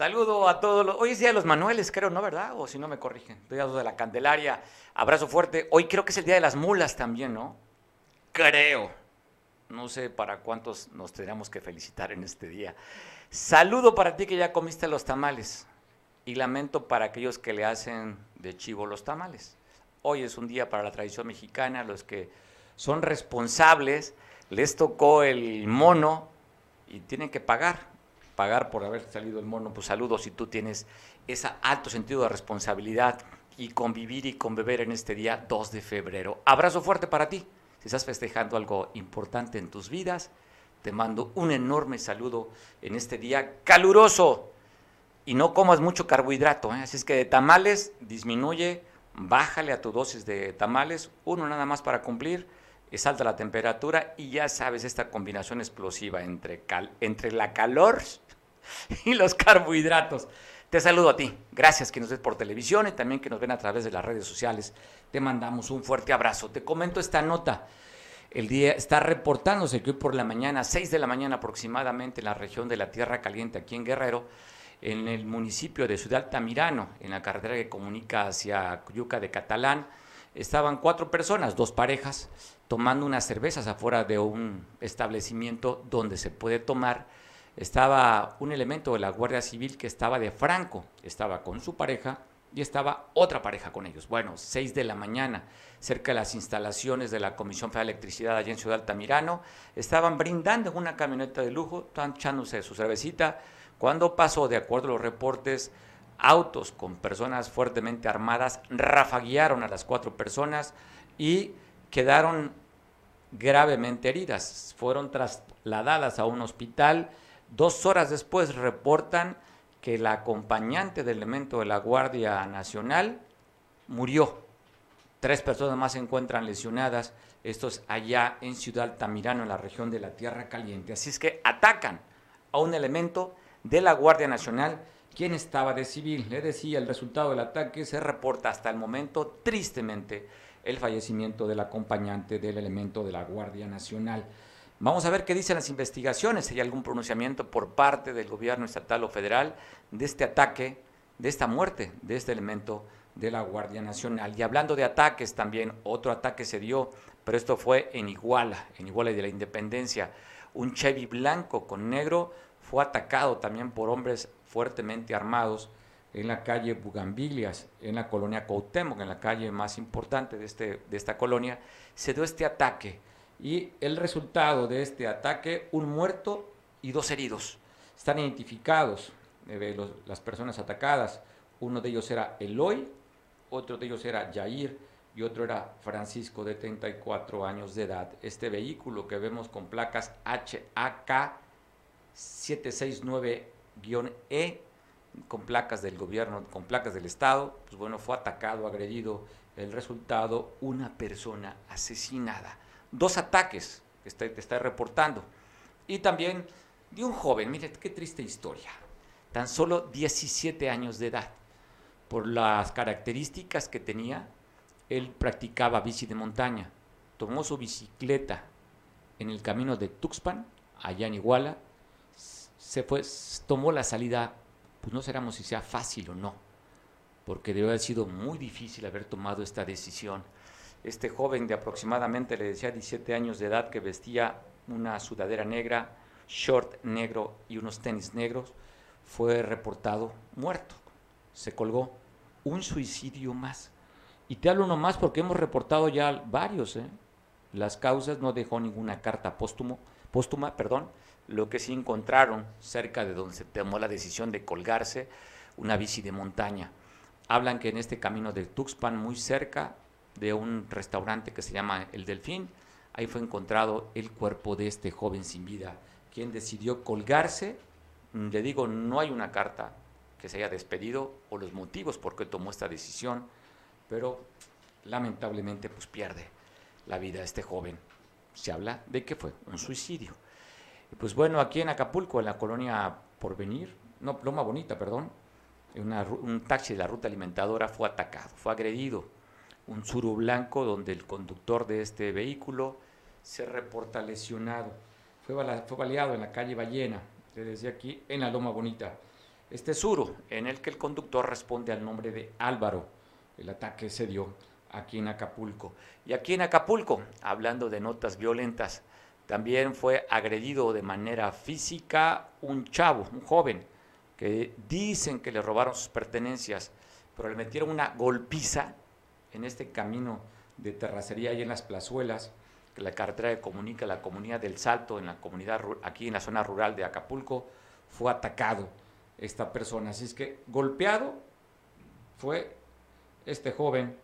Saludo a todos los. Hoy es día de los Manueles, creo, ¿no? ¿Verdad? O si no me corrigen. Día de la Candelaria. Abrazo fuerte. Hoy creo que es el día de las mulas también, ¿no? Creo. No sé para cuántos nos tendríamos que felicitar en este día. Saludo para ti que ya comiste los tamales. Y lamento para aquellos que le hacen de chivo los tamales. Hoy es un día para la tradición mexicana. Los que son responsables, les tocó el mono y tienen que pagar pagar por haber salido el mono, pues saludos si tú tienes ese alto sentido de responsabilidad y convivir y conbeber en este día 2 de febrero. Abrazo fuerte para ti. Si estás festejando algo importante en tus vidas, te mando un enorme saludo en este día caluroso. Y no comas mucho carbohidrato, ¿eh? así es que de tamales disminuye, bájale a tu dosis de tamales, uno nada más para cumplir, es alta la temperatura y ya sabes esta combinación explosiva entre, entre la calor y los carbohidratos. Te saludo a ti. Gracias que nos ves por televisión y también que nos ven a través de las redes sociales. Te mandamos un fuerte abrazo. Te comento esta nota. El día está reportándose que hoy por la mañana, 6 de la mañana aproximadamente, en la región de la Tierra Caliente, aquí en Guerrero, en el municipio de Ciudad Altamirano, en la carretera que comunica hacia Cuyuca de Catalán, estaban cuatro personas, dos parejas, tomando unas cervezas afuera de un establecimiento donde se puede tomar estaba un elemento de la Guardia Civil que estaba de Franco, estaba con su pareja y estaba otra pareja con ellos. Bueno, 6 de la mañana, cerca de las instalaciones de la Comisión Federal de Electricidad allá en Ciudad Altamirano, estaban brindando en una camioneta de lujo, estaban echándose su cervecita, cuando pasó, de acuerdo a los reportes, autos con personas fuertemente armadas rafaguearon a las cuatro personas y quedaron gravemente heridas. Fueron trasladadas a un hospital Dos horas después reportan que la acompañante del elemento de la Guardia Nacional murió. Tres personas más se encuentran lesionadas. Esto es allá en Ciudad Altamirano, en la región de la Tierra Caliente. Así es que atacan a un elemento de la Guardia Nacional, quien estaba de civil. Le decía, el resultado del ataque se reporta hasta el momento, tristemente, el fallecimiento del acompañante del elemento de la Guardia Nacional. Vamos a ver qué dicen las investigaciones, si hay algún pronunciamiento por parte del gobierno estatal o federal de este ataque, de esta muerte, de este elemento de la Guardia Nacional. Y hablando de ataques también, otro ataque se dio, pero esto fue en Iguala, en Iguala de la Independencia. Un Chevy blanco con negro fue atacado también por hombres fuertemente armados en la calle Bugambilias, en la colonia Cuauhtémoc, en la calle más importante de, este, de esta colonia, se dio este ataque y el resultado de este ataque, un muerto y dos heridos. Están identificados eh, las personas atacadas. Uno de ellos era Eloy, otro de ellos era Jair y otro era Francisco de 34 años de edad. Este vehículo que vemos con placas HAK 769-E, con placas del gobierno, con placas del Estado, pues bueno, fue atacado, agredido. El resultado, una persona asesinada dos ataques que te está reportando. Y también de un joven, mire qué triste historia, tan solo 17 años de edad. Por las características que tenía, él practicaba bici de montaña. Tomó su bicicleta en el camino de Tuxpan, allá en Iguala, se fue, tomó la salida, pues no sabemos si sea fácil o no, porque debe haber sido muy difícil haber tomado esta decisión este joven de aproximadamente, le decía, 17 años de edad, que vestía una sudadera negra, short negro y unos tenis negros, fue reportado muerto. Se colgó. Un suicidio más. Y te hablo más porque hemos reportado ya varios. ¿eh? Las causas no dejó ninguna carta póstumo, póstuma, perdón. Lo que sí encontraron cerca de donde se tomó la decisión de colgarse, una bici de montaña. Hablan que en este camino de Tuxpan, muy cerca, de un restaurante que se llama El Delfín. Ahí fue encontrado el cuerpo de este joven sin vida, quien decidió colgarse. Mm, le digo, no hay una carta que se haya despedido o los motivos por qué tomó esta decisión, pero lamentablemente pues pierde la vida este joven. Se habla de que fue un suicidio. Pues bueno, aquí en Acapulco, en la colonia Porvenir, no, Loma Bonita, perdón, un taxi de la ruta alimentadora fue atacado, fue agredido un suru blanco donde el conductor de este vehículo se reporta lesionado. Fue, baleado en la calle Ballena, desde aquí en la Loma Bonita. este Suro, en el que el conductor responde al nombre de Álvaro. El ataque se dio aquí en Acapulco. Y aquí en Acapulco, hablando de notas violentas, también fue agredido de manera física un chavo, un joven, que dicen que le robaron sus pertenencias, pero le metieron una golpiza en este camino de terracería y en las plazuelas, que la carretera que comunica la comunidad del Salto, en la comunidad aquí en la zona rural de Acapulco, fue atacado esta persona. Así es que golpeado fue este joven,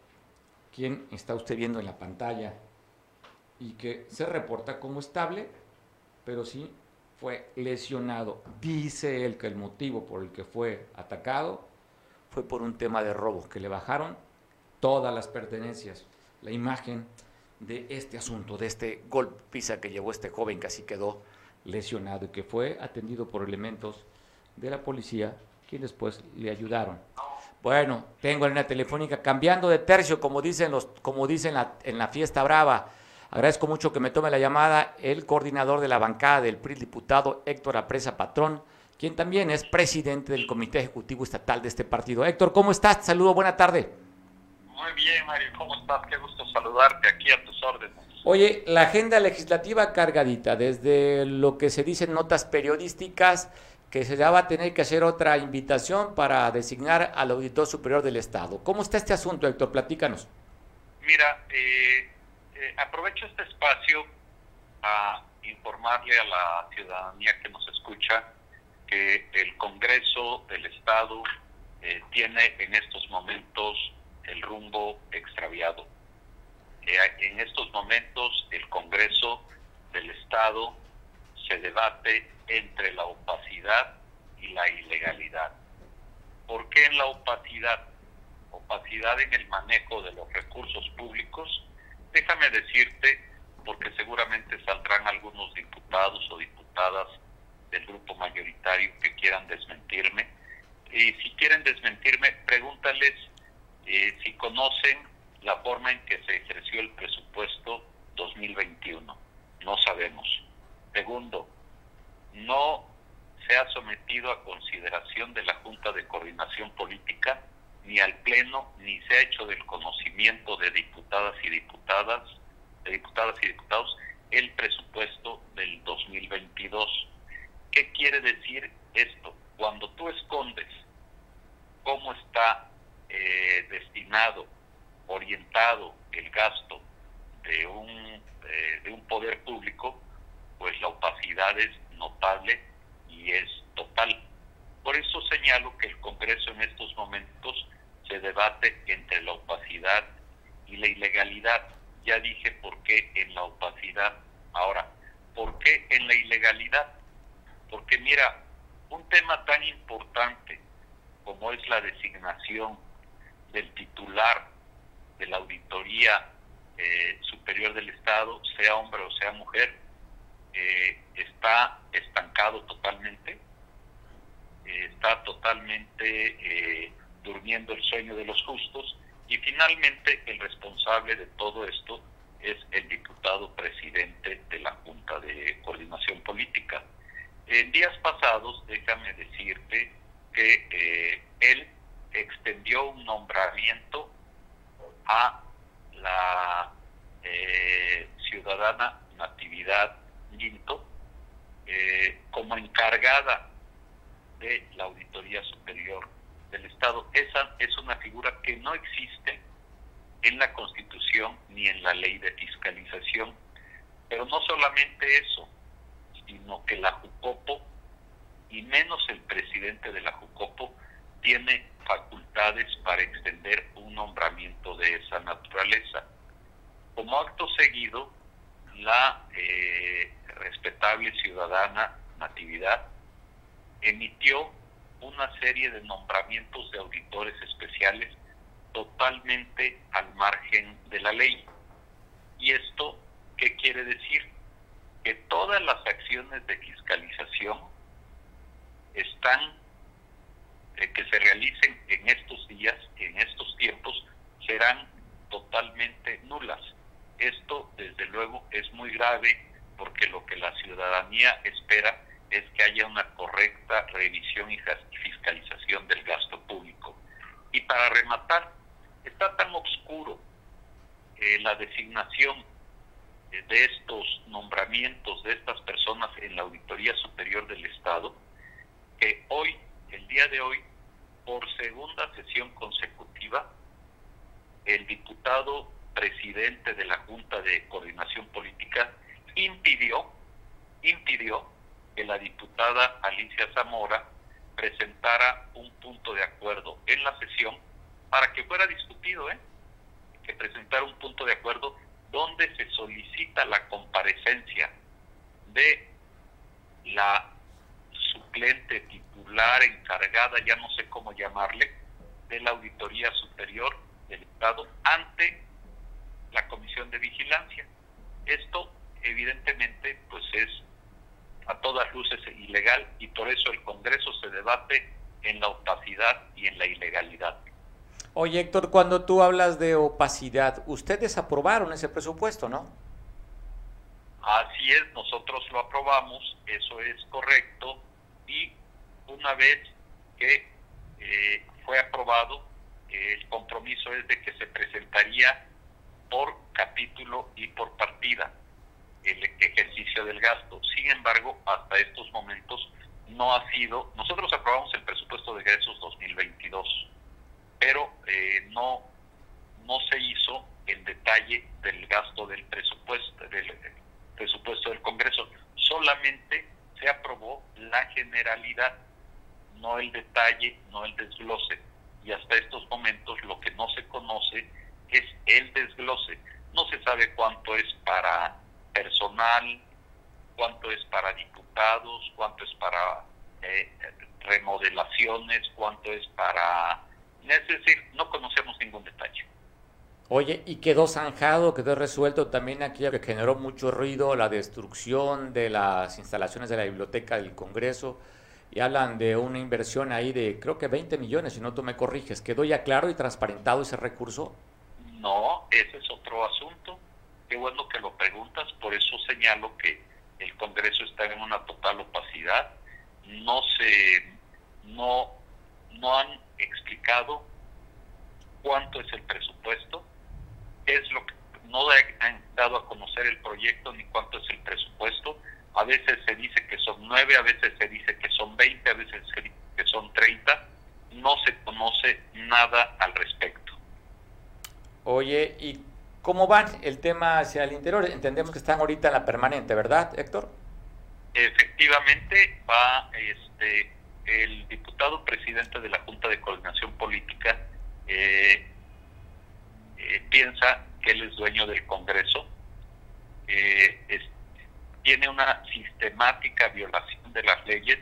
quien está usted viendo en la pantalla, y que se reporta como estable, pero sí fue lesionado. Dice él que el motivo por el que fue atacado fue por un tema de robo, que le bajaron todas las pertenencias. La imagen de este asunto, de este golpiza que llevó este joven que así quedó lesionado y que fue atendido por elementos de la policía, quienes pues le ayudaron. Bueno, tengo en la telefónica cambiando de tercio, como dicen los, como dicen la, en la fiesta brava. Agradezco mucho que me tome la llamada el coordinador de la bancada del PRI, diputado Héctor Apresa Patrón, quien también es presidente del Comité Ejecutivo Estatal de este partido. Héctor, ¿cómo estás? Saludo, buena tarde. Muy bien, Mario, ¿cómo estás? Qué gusto saludarte aquí a tus órdenes. Oye, la agenda legislativa cargadita, desde lo que se dice en notas periodísticas, que se va a tener que hacer otra invitación para designar al auditor superior del Estado. ¿Cómo está este asunto, Héctor? Platícanos. Mira, eh, eh, aprovecho este espacio a informarle a la ciudadanía que nos escucha que el Congreso del Estado eh, tiene en estos momentos el rumbo extraviado. en estos momentos el Congreso del Estado se debate entre la opacidad y la ilegalidad. ¿Por qué en la opacidad? Opacidad en el manejo de los recursos públicos. Déjame decirte, porque seguramente saldrán algunos diputados o diputadas del grupo mayoritario que quieran desmentirme. Y si quieren desmentirme, pregúntales eh, si conocen la forma en que se ejerció el presupuesto 2021. No sabemos. Segundo, no se ha sometido a consideración de la Junta de Coordinación Política ni al Pleno, ni se ha hecho del conocimiento de diputadas y diputadas, de diputadas y diputados, el presupuesto del 2022. ¿Qué quiere decir esto? Cuando tú escondes cómo está eh, destinado, orientado el gasto de un, eh, de un poder público, pues la opacidad es notable y es total. Por eso señalo que el Congreso en estos momentos se debate entre la opacidad y la ilegalidad. Ya dije por qué en la opacidad. Ahora, ¿por qué en la ilegalidad? Porque mira, un tema tan importante como es la designación del titular de la Auditoría eh, Superior del Estado, sea hombre o sea mujer, eh, está estancado totalmente, eh, está totalmente eh, durmiendo el sueño de los justos y finalmente el responsable de todo esto es el diputado presidente de la Junta de Coordinación Política. En días pasados, déjame decirte que él extendió un nombramiento a la ciudadana Natividad eh, como encargada de la Auditoría Superior del Estado. Esa es una figura que no existe en la Constitución ni en la ley de fiscalización. Pero no solamente eso, sino que la Jucopo, y menos el presidente de la Jucopo, tiene facultades para extender un nombramiento de esa naturaleza. Como acto seguido, la eh, respetable ciudadana Natividad emitió una serie de nombramientos de auditores especiales totalmente al margen de la ley. ¿Y esto qué quiere decir? Que todas las acciones de fiscalización están, eh, que se realicen en estos días, en estos tiempos, serán totalmente nulas. Esto, desde luego, es muy grave porque lo que la ciudadanía espera es que haya una correcta revisión y fiscalización del gasto público. Y para rematar, está tan oscuro eh, la designación de estos nombramientos de estas personas en la Auditoría Superior del Estado, que hoy, el día de hoy, por segunda sesión consecutiva, el diputado presidente de la Junta de Coordinación Política impidió, impidió que la diputada Alicia Zamora presentara un punto de acuerdo en la sesión para que fuera discutido, ¿eh? que presentara un punto de acuerdo donde se solicita la comparecencia de la suplente titular encargada, ya no sé cómo llamarle, de la Auditoría Superior del Estado ante la Comisión de Vigilancia. Esto evidentemente pues es a todas luces ilegal y por eso el Congreso se debate en la opacidad y en la ilegalidad. Oye, Héctor, cuando tú hablas de opacidad, ustedes aprobaron ese presupuesto, ¿no? Así es, nosotros lo aprobamos, eso es correcto, y una vez que eh, fue aprobado, el compromiso es de que se presentaría por capítulo y por partida el ejercicio del gasto. Sin embargo, hasta estos momentos no ha sido, nosotros aprobamos el presupuesto de egresos 2022 pero eh, no, no se hizo el detalle del gasto del presupuesto, del presupuesto del Congreso. Solamente se aprobó la generalidad, no el detalle, no el desglose. Y hasta estos momentos lo que no se conoce es el desglose. No se sabe cuánto es para personal, cuánto es para diputados, cuánto es para eh, remodelaciones, cuánto es para es decir, no conocemos ningún detalle. Oye, y quedó zanjado, quedó resuelto también aquello que generó mucho ruido, la destrucción de las instalaciones de la biblioteca del Congreso, y hablan de una inversión ahí de creo que 20 millones, si no tú me corriges. ¿Quedó ya claro y transparentado ese recurso? No, ese es otro asunto. Qué bueno que lo preguntas, por eso señalo que el Congreso está en una total opacidad. No se, no, no han explicado cuánto es el presupuesto, es lo que no han dado a conocer el proyecto ni cuánto es el presupuesto. A veces se dice que son nueve, a veces se dice que son veinte, a veces se dice que son treinta. No se conoce nada al respecto. Oye, ¿y cómo van el tema hacia el interior? Entendemos que están ahorita en la permanente, ¿verdad, Héctor? Efectivamente, va este el diputado presidente de la Junta de Coordinación Política eh, eh, piensa que él es dueño del Congreso, eh, tiene una sistemática violación de las leyes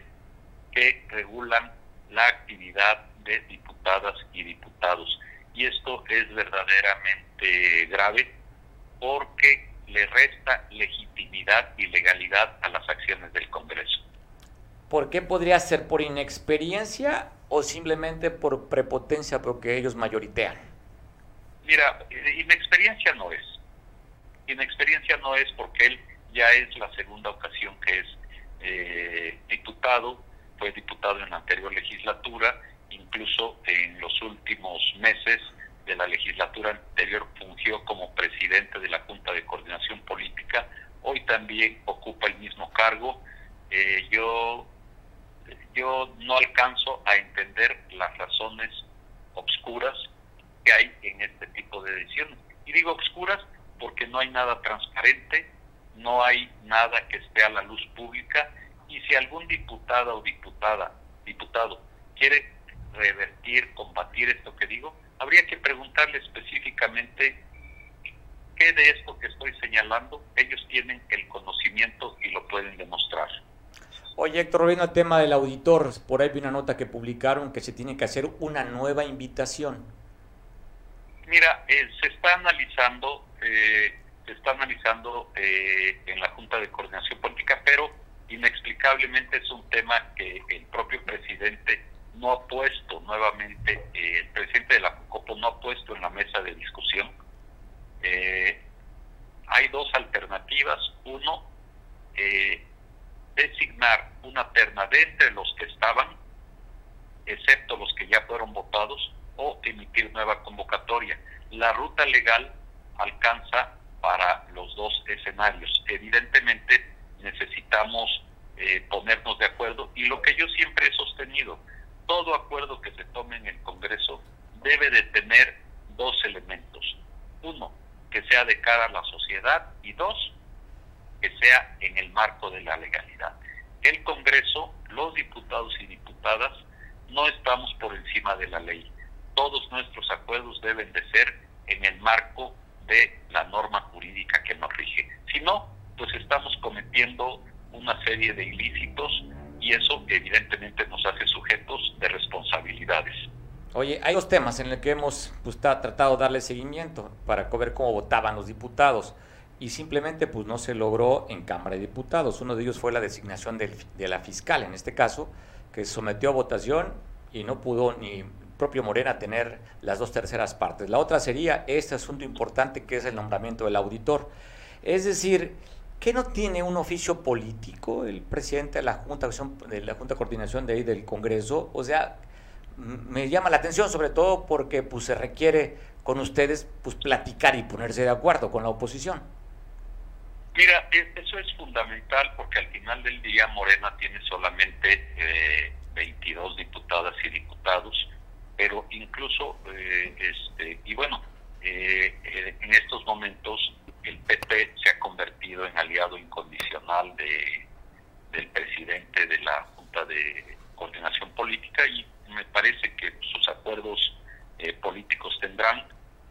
que regulan la actividad de diputadas y diputados. Y esto es verdaderamente grave porque le resta legitimidad y legalidad a las acciones del Congreso. ¿Por qué podría ser? ¿Por inexperiencia o simplemente por prepotencia porque ellos mayoritean? Mira, inexperiencia no es. Inexperiencia no es porque él ya es la segunda ocasión que es eh, diputado, fue diputado en la anterior legislatura, incluso en los últimos meses de la legislatura anterior fungió como presidente de la Junta de Coordinación Política, hoy también ocupa el mismo cargo. Eh, yo yo no alcanzo a entender las razones obscuras que hay en este tipo de decisiones. Y digo obscuras porque no hay nada transparente, no hay nada que esté a la luz pública y si algún diputada o diputada, diputado quiere revertir, combatir esto que digo, habría que preguntarle específicamente qué de esto que estoy señalando ellos tienen el conocimiento y lo pueden demostrar. Oye, Héctor, volviendo al tema del auditor, por ahí vi una nota que publicaron que se tiene que hacer una nueva invitación. Mira, eh, se está analizando, eh, se está analizando eh, en la Junta de Coordinación Política, pero inexplicablemente es un tema que el propio presidente no ha puesto nuevamente, el presidente de la COPO no ha puesto en la mesa de discusión. hay dos alternativas. Uno, designar una interna de entre los que estaban, excepto los que ya fueron votados, o emitir nueva convocatoria. La ruta legal alcanza para los dos escenarios. Evidentemente necesitamos eh, ponernos de acuerdo y lo que yo siempre he sostenido, todo acuerdo que se tome en el Congreso debe de tener dos elementos. Uno, que sea de cara a la sociedad y dos, que sea en el marco de la legalidad. El Congreso, los diputados y diputadas, no estamos por encima de la ley. Todos nuestros acuerdos deben de ser en el marco de la norma jurídica que nos rige. Si no, pues estamos cometiendo una serie de ilícitos y eso evidentemente nos hace sujetos de responsabilidades. Oye, hay dos temas en los que hemos pues, tratado de darle seguimiento para ver cómo votaban los diputados y simplemente pues no se logró en Cámara de Diputados. Uno de ellos fue la designación de la fiscal, en este caso, que sometió a votación y no pudo ni propio Morena tener las dos terceras partes. La otra sería este asunto importante que es el nombramiento del auditor. Es decir, ¿qué no tiene un oficio político el presidente de la Junta de la Junta de Coordinación de ahí del Congreso? O sea, me llama la atención sobre todo porque pues se requiere con ustedes pues platicar y ponerse de acuerdo con la oposición. Mira, e, eso es fundamental porque al final del día Morena tiene solamente eh, 22 diputadas y diputados, pero incluso, eh, este, y bueno, eh, eh, en estos momentos el PP se ha convertido en aliado incondicional de, del presidente de la Junta de Coordinación Política y me parece que sus acuerdos eh, políticos tendrán,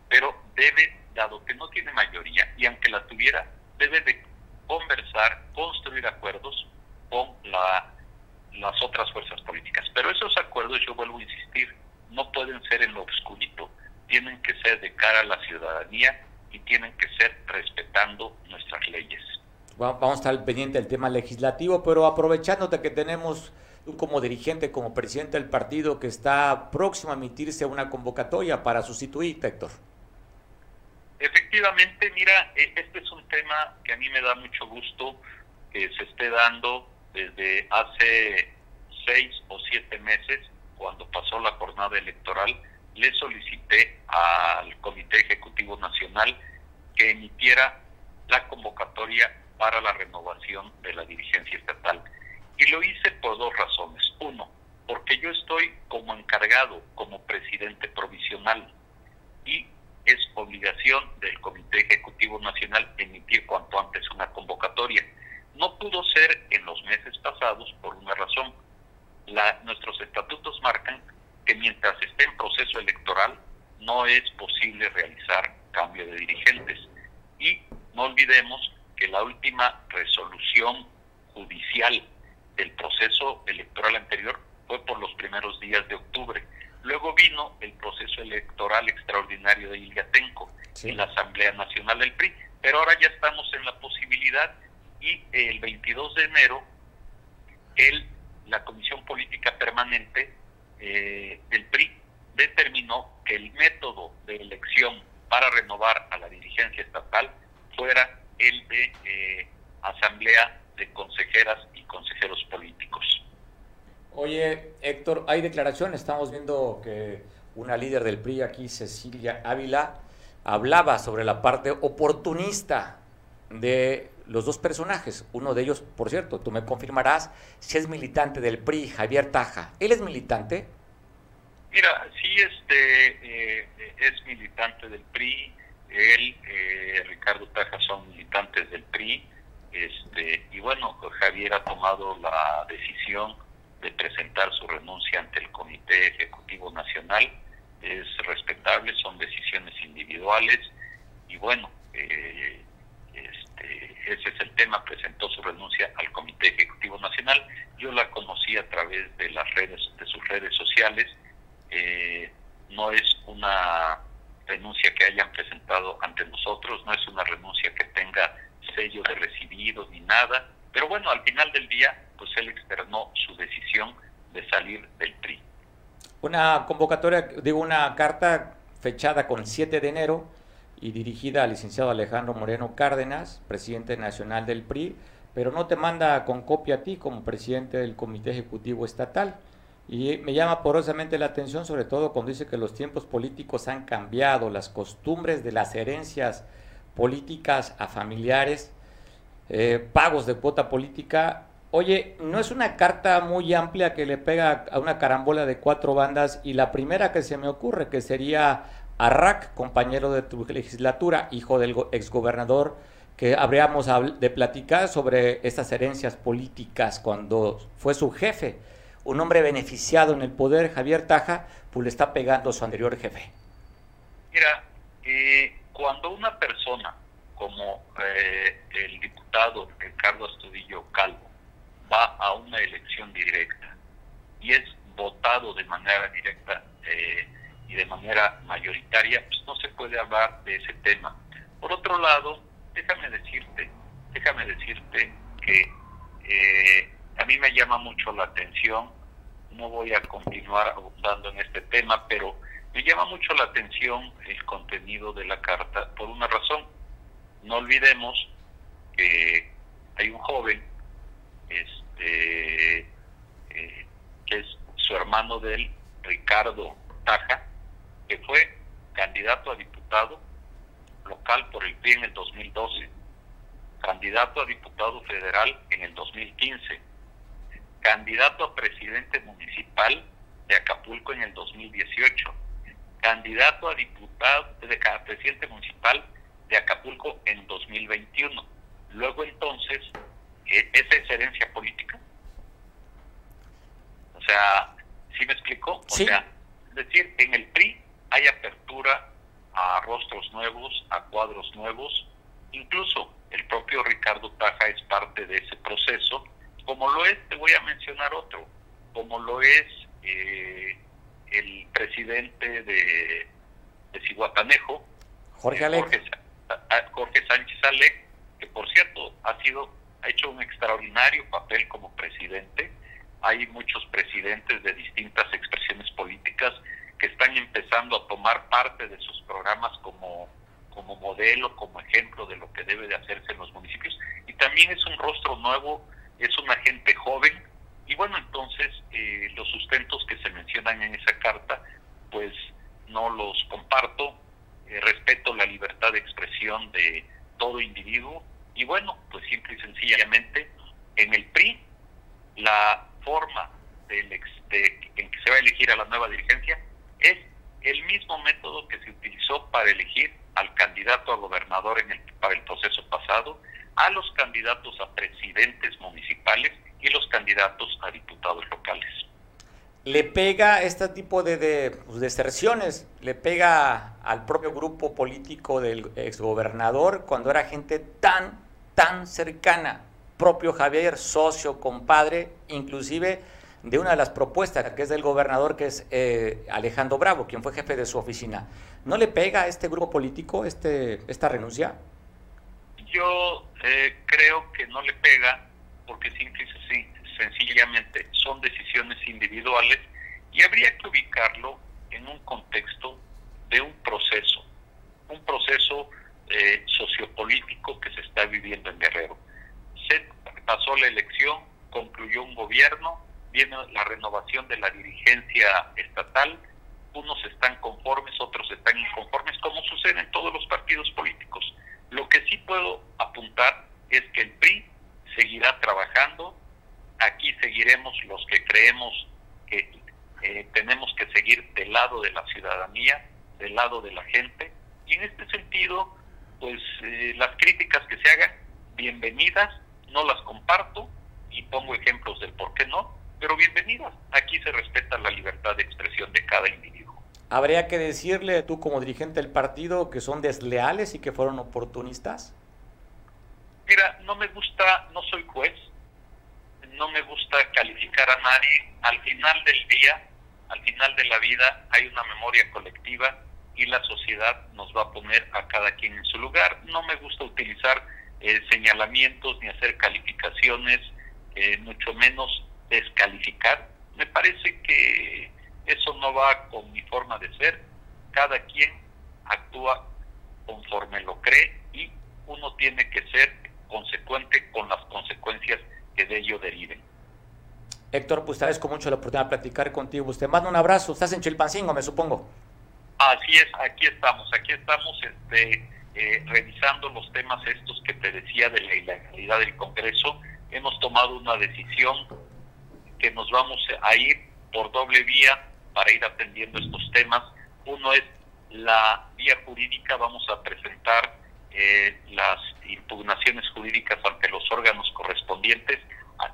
pero debe, dado que no tiene mayoría, y aunque la tuviera, debe de conversar, construir acuerdos con la, las otras fuerzas políticas. Pero esos acuerdos, yo vuelvo a insistir, no pueden ser en lo obscurito, tienen que ser de cara a la ciudadanía y tienen que ser respetando nuestras leyes. Vamos a estar pendiente del tema legislativo, pero aprovechando de que tenemos tú como dirigente, como presidente del partido que está próximo a emitirse una convocatoria para sustituir, Héctor. Efectivamente, mira, e, este es un tema que a mí me da mucho gusto que se esté dando desde hace seis o siete meses, cuando pasó la jornada electoral, le solicité al Comité Ejecutivo Nacional que emitiera la convocatoria para la renovación de la dirigencia estatal. Y lo hice por dos razones. Uno, porque yo estoy como encargado, como presidente provisional, y es obligación del Comité Ejecutivo Nacional emitir cuanto antes una convocatoria. No pudo ser en los meses pasados por una razón. La, nuestros estatutos marcan que mientras esté en proceso electoral no es posible realizar cambio de dirigentes. Y no olvidemos que la última resolución judicial del proceso electoral anterior fue por los primeros días de octubre. Luego vino el proceso electoral extraordinario de Iliatenco en la Asamblea Nacional del PRI, pero ahora ya estamos en la posibilidad y el 22 de enero el, la Comisión Política Permanente eh, del PRI determinó que el método de elección para renovar a la dirigencia estatal fuera el de eh, asamblea de consejeras y consejeros políticos. Oye, Héctor, hay declaraciones, estamos viendo que una líder del PRI aquí, Cecilia Ávila, hablaba sobre la parte oportunista de los dos personajes. Uno de ellos, por cierto, tú me confirmarás, si es militante del PRI, Javier Taja. ¿Él es militante? Mira, sí, este, eh, es militante del PRI. Él, eh, Ricardo Taja, son militantes del PRI. Este, y bueno, Javier ha tomado la decisión de presentar su renuncia ante el Comité Ejecutivo Nacional. Es respetable, son decisiones individuales y bueno, eh, este, ese es el tema, presentó su renuncia al Comité Ejecutivo Nacional. Yo la conocí a través de las redes, de sus redes sociales. Eh, no es una renuncia que hayan presentado ante nosotros, no es una renuncia que tenga sello de recibido ni nada, pero bueno, al final del día, pues él externó su decisión de salir del PRI. Una convocatoria, digo, una carta fechada con 7 de enero y dirigida al licenciado Alejandro Moreno Cárdenas, presidente nacional del PRI, pero no te manda con copia a ti como presidente del Comité Ejecutivo Estatal. Y me llama porosamente la atención, sobre todo cuando dice que los tiempos políticos han cambiado, las costumbres de las herencias políticas a familiares, eh, pagos de cuota política. Oye, ¿no es una carta muy amplia que le pega a una carambola de cuatro bandas? Y la primera que se me ocurre, que sería Arrac, compañero de tu legislatura, hijo del exgobernador, que habríamos de platicar sobre estas herencias políticas cuando fue su jefe un hombre beneficiado en el poder, Javier Taja, pues le está pegando a su anterior jefe. Mira, eh, cuando una persona como eh, el diputado Ricardo Astudillo Calvo va a una elección directa y es votado de manera directa eh, y de manera mayoritaria, pues no se puede hablar de ese tema. Por otro lado, déjame decirte, déjame decirte que a mí me llama mucho la atención, no voy a continuar abundando en este tema, pero me llama mucho la atención el contenido de la carta por una razón. No olvidemos que hay un joven, este, eh, que es su hermano del Ricardo Taja, que fue candidato a diputado local por el PRI en el 2012, candidato a diputado federal en el 2015, candidato a presidente municipal de Acapulco en el 2018, candidato a diputado, de presidente municipal de Acapulco en 2021. Luego entonces, ¿e-, ¿esa es herencia política? O sea, ¿sí me explico? O sea, es decir, en el PRI hay apertura a rostros nuevos, a cuadros nuevos, incluso el propio Ricardo Taja es parte de ese proceso como lo es, te voy a mencionar otro, como lo es eh, el presidente de, de Cihuatanejo, Jorge, eh, Jorge, Sánchez Alec, que por cierto ha sido ha hecho un extraordinario papel como presidente. Hay muchos presidentes de distintas expresiones políticas que están empezando a tomar parte de sus programas como, como modelo, como ejemplo de lo que debe de hacerse en los municipios. Y también es un rostro nuevo es una gente joven. Y bueno, entonces eh, los sustentos que se mencionan en esa carta, pues no los comparto, eh, respeto la libertad de expresión de todo individuo. Y bueno, pues simple y sencillamente en el PRI la forma del de, en que se va a elegir a la nueva dirigencia es el mismo método que se utilizó para elegir al candidato a gobernador en el, para el proceso pasado, a los candidatos a presidentes municipales y los candidatos a diputados locales. Le pega este tipo de, de pues, deserciones, le pega al propio grupo político del exgobernador cuando era gente tan, tan cercana, propio Javier, socio, compadre, inclusive de una de las propuestas que es del gobernador, que es eh, Alejandro Bravo, quien fue jefe de su oficina. ¿No le pega a este grupo político este, esta renuncia? Yo eh, creo que no le pega porque simple sencillamente son decisiones individuales y habría que ubicarlo en un contexto de un proceso, un proceso eh, sociopolítico que se está viviendo en Guerrero. Se pasó la elección, concluyó un gobierno, viene la renovación de la dirigencia estatal, unos están conformes, otros están inconformes, como sucede en todos los partidos políticos. Lo que sí puedo apuntar es que el PRI seguirá trabajando, aquí seguiremos los que creemos que eh, tenemos que seguir del lado de la ciudadanía, del lado de la gente, y en este sentido, pues eh, las críticas que se hagan, bienvenidas, no las comparto y pongo ejemplos del por qué no, pero bienvenidas, aquí se respeta la libertad de expresión de cada individuo. ¿Habría que decirle tú como dirigente del partido que son desleales y que fueron oportunistas? Mira, no me gusta, no soy juez, no me gusta calificar a nadie. Al final del día, al final de la vida, hay una memoria colectiva y la sociedad nos va a poner a cada quien en su lugar. No me gusta utilizar eh, señalamientos ni hacer calificaciones, eh, mucho menos descalificar. Me parece que eso no va con mi forma de ser. Cada quien actúa conforme lo cree y uno tiene que ser consecuente con las consecuencias que de ello deriven. Héctor, pues te agradezco mucho la oportunidad de platicar contigo. Usted manda un abrazo. Estás en Chilpancingo, me supongo. Así es, aquí estamos, aquí estamos este, eh, revisando los temas estos que te decía de la ilegalidad del Congreso. Hemos tomado una decisión que nos vamos a ir por doble vía para ir atendiendo estos temas. Uno es la vía jurídica, vamos a presentar eh, las impugnaciones jurídicas ante los órganos correspondientes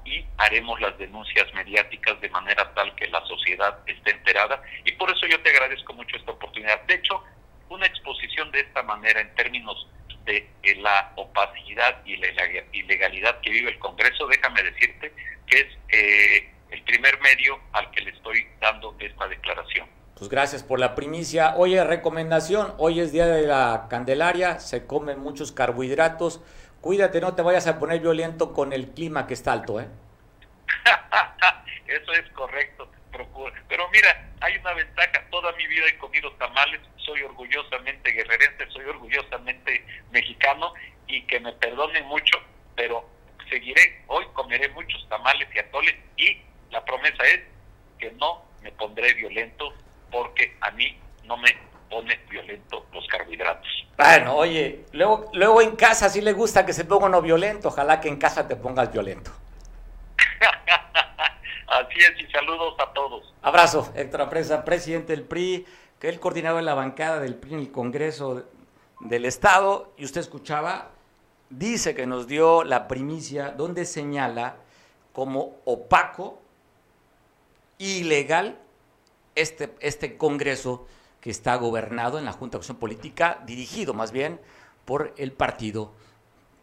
y haremos las denuncias mediáticas de manera tal que la sociedad esté enterada y por eso yo te agradezco mucho esta oportunidad. De hecho, una exposición de esta manera en términos de eh, la opacidad y la ilegalidad que vive el Congreso, déjame decirte que es eh, el primer medio al que le estoy dando esta declaración. Pues gracias por la primicia. Oye, recomendación, hoy es día de la Candelaria, se comen muchos carbohidratos. Cuídate, no te vayas a poner violento con el clima que está alto, ¿eh? Eso es correcto, Pero mira, hay una ventaja, toda mi vida he comido tamales, soy orgullosamente guerrerense, soy orgullosamente mexicano y que me perdonen mucho, pero seguiré, hoy comeré muchos tamales y atoles y la promesa es que no me pondré violento porque a mí no me pone violento los carbohidratos. Bueno, oye, luego, luego en casa sí le gusta que se ponga uno violento, ojalá que en casa te pongas violento. Así es, y saludos a todos. Abrazo, Héctor Apresa, presidente del PRI, que es el coordinador de la bancada del PRI en el Congreso del Estado, y usted escuchaba, dice que nos dio la primicia donde señala como opaco, ilegal, este, este Congreso que está gobernado en la Junta de Acción Política, dirigido más bien por el partido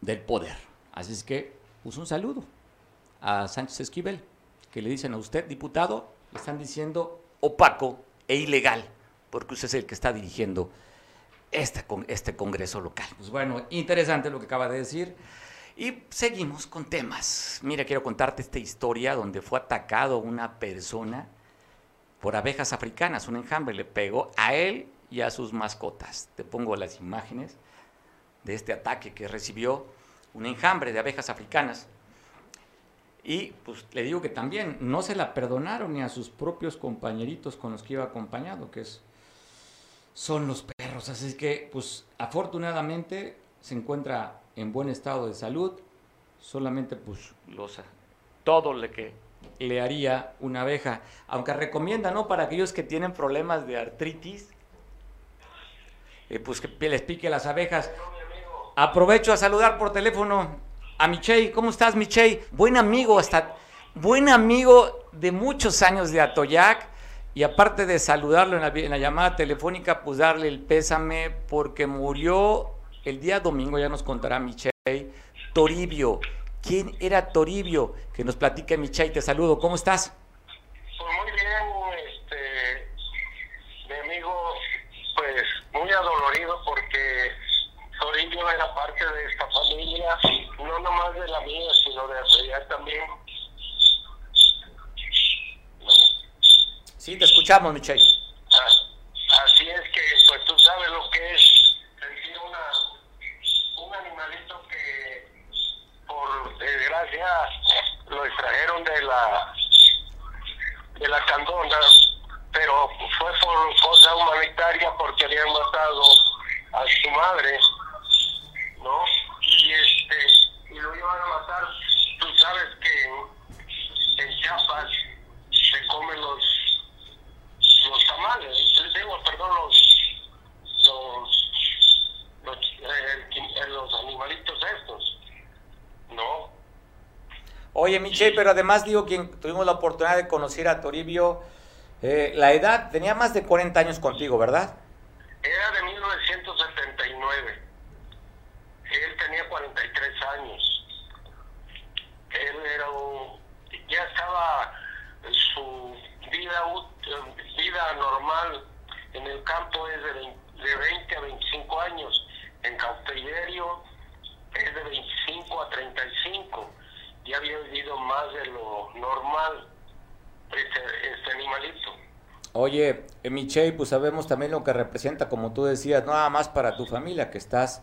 del poder. Así es que, pues un saludo a Sánchez Esquivel, que le dicen a usted, diputado, le están diciendo opaco e ilegal, porque usted es el que está dirigiendo este, este Congreso local. Pues bueno, interesante lo que acaba de decir. Y seguimos con temas. Mira, quiero contarte esta historia donde fue atacado una persona por abejas africanas. Un enjambre le pegó a él y a sus mascotas. Te pongo las imágenes de este ataque que recibió un enjambre de abejas africanas. Y pues le digo que también no se la perdonaron ni a sus propios compañeritos con los que iba acompañado, que es, son los perros. Así que pues afortunadamente se encuentra en buen estado de salud. Solamente pues los, todo lo que le haría una abeja. Aunque recomienda, ¿no? Para aquellos que tienen problemas de artritis, eh, pues que les pique las abejas. Aprovecho a saludar por teléfono a Michei. ¿Cómo estás, Michei? Buen amigo, hasta buen amigo de muchos años de Atoyac. Y aparte de saludarlo en la, en la llamada telefónica, pues darle el pésame porque murió el día domingo, ya nos contará Michei, Toribio, quién era Toribio, que nos platique Michay, te saludo, ¿cómo estás? Pues muy bien, este, mi amigo, pues muy adolorido porque Toribio era parte de esta familia, no nomás de la mía, sino de allá también. Sí, te escuchamos, Michay. Ah, así es que, pues tú sabes lo que es sentir una, un animalito que por desgracia lo extrajeron de la de la candona pero fue por cosa humanitaria porque habían matado a su madre no y este y lo iban a matar tú sabes que en, Chiapas se comen los los tamales digo perdón los los los, eh, los animalitos estos no. Oye, pero además digo que tuvimos la oportunidad de conocer a Toribio, eh, la edad, tenía más de 40 años contigo, ¿verdad? Era de 1979. Él tenía 43 años. Él era un, ya estaba su vida vida normal en el campo es de, de 20 a 25 años. En cautiverio es de 25 a 35. Ya había vivido más de lo normal este, este animalito. Oye, eh, Michelle, pues sabemos también lo que representa, como tú decías, nada más para tu familia, que estás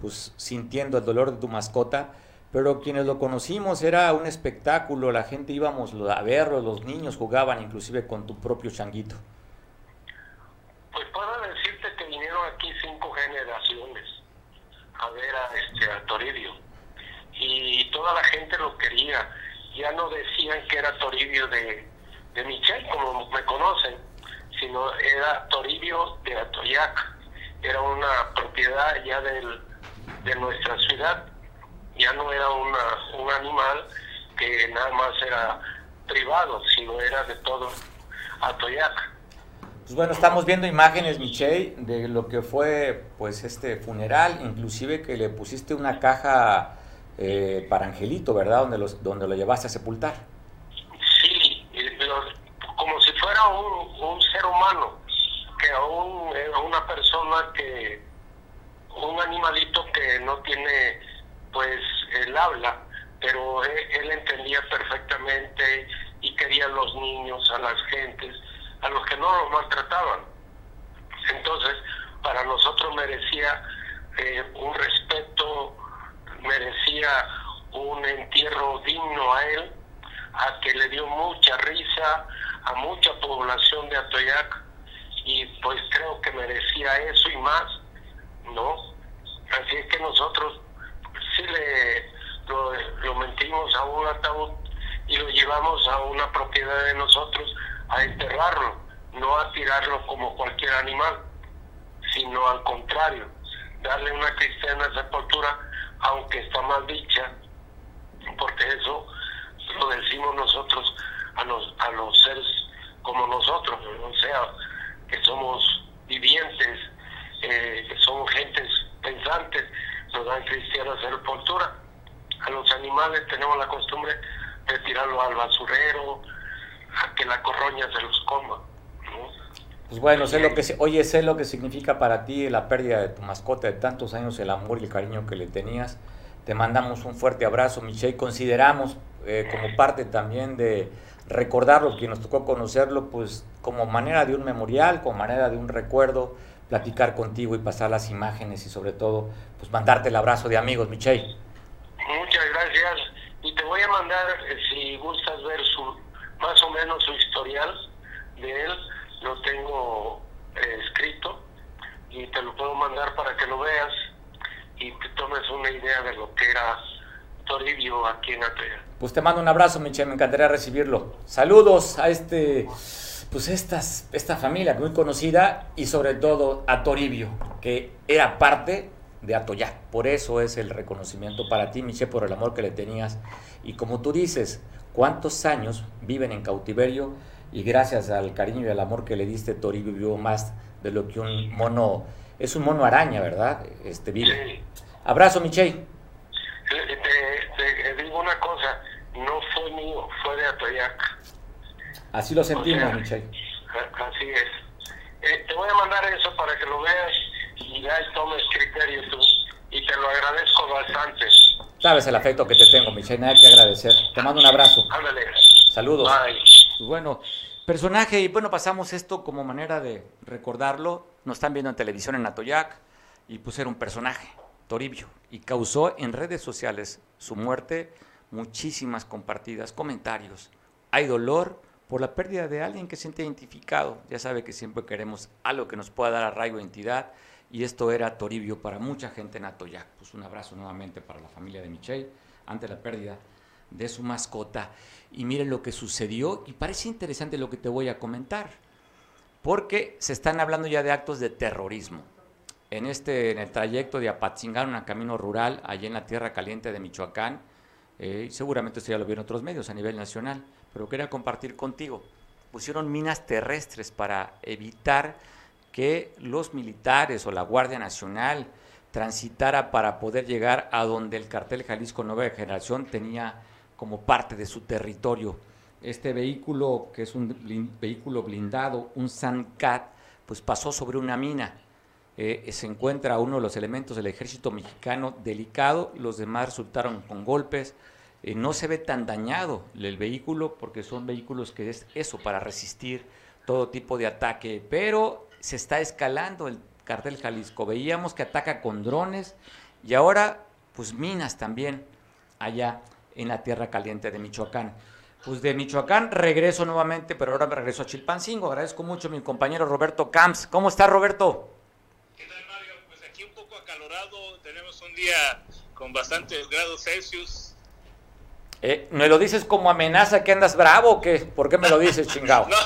pues sintiendo el dolor de tu mascota, pero quienes lo conocimos era un espectáculo, la gente íbamos a verlo, los niños jugaban inclusive con tu propio changuito. Pues puedo decirte que vinieron aquí cinco generaciones a ver a, este, a Toribio y toda la gente lo quería. Ya no decían que era Toribio de, de Michel, como me conocen, sino era Toribio de Atoyac. Era una propiedad ya del, de nuestra ciudad ya no era una, un animal que nada más era privado, sino era de todo Atoyac. Pues bueno, estamos viendo imágenes, Michelle, de lo que fue pues este funeral, inclusive que le pusiste una caja eh, para Angelito, ¿verdad? Donde, los, donde lo llevaste a sepultar. Sí, como si fuera un, un humano, que aún una persona que, un animalito que no tiene pues él habla, pero él, entendía perfectamente y quería a los niños, a las gentes, a los que no los maltrataban. Entonces, para nosotros merecía eh, un respeto, merecía un entierro digno a él, a que le dio mucha risa a mucha población de Atoyac y pues creo que merecía eso y más, ¿no? Así es que nosotros sí le lo, mentimos a un ataúd y lo llevamos a una propiedad de nosotros a enterrarlo, no a tirarlo como cualquier animal, sino al contrario, darle una cristiana sepultura, aunque está mal dicha, porque eso lo decimos nosotros a los, a los seres como nosotros, o sea, que somos vivientes, eh, que somos gentes pensantes, nos dan cristiana sepultura. A los animales tenemos la costumbre de tirarlo al basurero, a que la corroña se los coma. Pues bueno, sé lo que, oye, sé lo que significa para ti la pérdida de tu mascota de tantos años, el amor y el cariño que le tenías. Te mandamos un fuerte abrazo, Michelle. Consideramos eh, como parte también de recordarlo, que nos tocó conocerlo, pues como manera de un memorial, como manera de un recuerdo platicar contigo y pasar las imágenes y sobre todo, pues mandarte el abrazo de amigos, Michelle. Muchas gracias. Y te voy a mandar, eh, si gustas ver su más o menos su historial de él, lo tengo eh, escrito y te lo puedo mandar para que lo veas y te tomes una idea de lo que era Toribio aquí en. Pues te mando un abrazo, Michelle, me encantaría recibirlo. Saludos a este pues estas, esta familia muy conocida y sobre todo a Toribio, que era parte de Atoyac. Por eso es el reconocimiento para ti, Miche, por el amor que le tenías. Y como tú dices, ¿cuántos años viven en cautiverio? Y gracias al cariño y al amor que le diste, Toribio vivió más de lo que un mono, es un mono araña, ¿verdad? Este vive. Abrazo, Miche. Te, digo una cosa, no fue mío, fue de Atoyac. Así lo sentimos, Michelle. Así es. Eh, te voy a mandar eso para que lo veas y ya tomes criterio tú. Y te lo agradezco bastante. Sabes el afecto que te tengo, Michelle, nada que agradecer. Te mando un abrazo. Ándale. Saludos. Bueno, personaje, y bueno, pasamos esto como manera de recordarlo. Nos están viendo en televisión en Atoyac y pues era un personaje, Toribio, y causó en redes sociales su muerte muchísimas compartidas, comentarios. Hay dolor, por la pérdida de alguien que se siente identificado. Ya sabe que siempre queremos algo que nos pueda dar arraigo de entidad y esto era Toribio para mucha gente en Atoyac. Pues un abrazo nuevamente para la familia de Michelle ante la pérdida de su mascota. Y miren lo que sucedió y parece interesante lo que te voy a comentar, porque se están hablando ya de actos de terrorismo. En, este, en el trayecto de Apatzingán, un camino rural, allá en la Tierra Caliente de Michoacán, eh, seguramente esto ya lo vieron otros medios a nivel nacional, pero quería compartir contigo. Pusieron minas terrestres para evitar que los militares o la Guardia Nacional transitara para poder llegar a donde el cartel Jalisco Nueva Generación tenía como parte de su territorio. Este vehículo, que es un vehículo blindado, un Sancat, pues pasó sobre una mina. Eh, se encuentra uno de los elementos del ejército mexicano delicado, los demás resultaron con golpes, eh, no se ve tan dañado el vehículo porque son vehículos que es eso, para resistir todo tipo de ataque, pero se está escalando el cartel Jalisco. Veíamos que ataca con drones y ahora pues minas también. allá en la tierra caliente de Michoacán. Pues de Michoacán regreso nuevamente, pero ahora me regreso a Chilpancingo. Agradezco mucho a mi compañero Roberto Camps. ¿Cómo está Roberto? ¿Qué tal Mario? Pues aquí un poco acalorado, tenemos un día con bastantes grados Celsius. Eh, ¿Me lo dices como amenaza que andas bravo o qué? ¿Por qué me lo dices, chingado? no,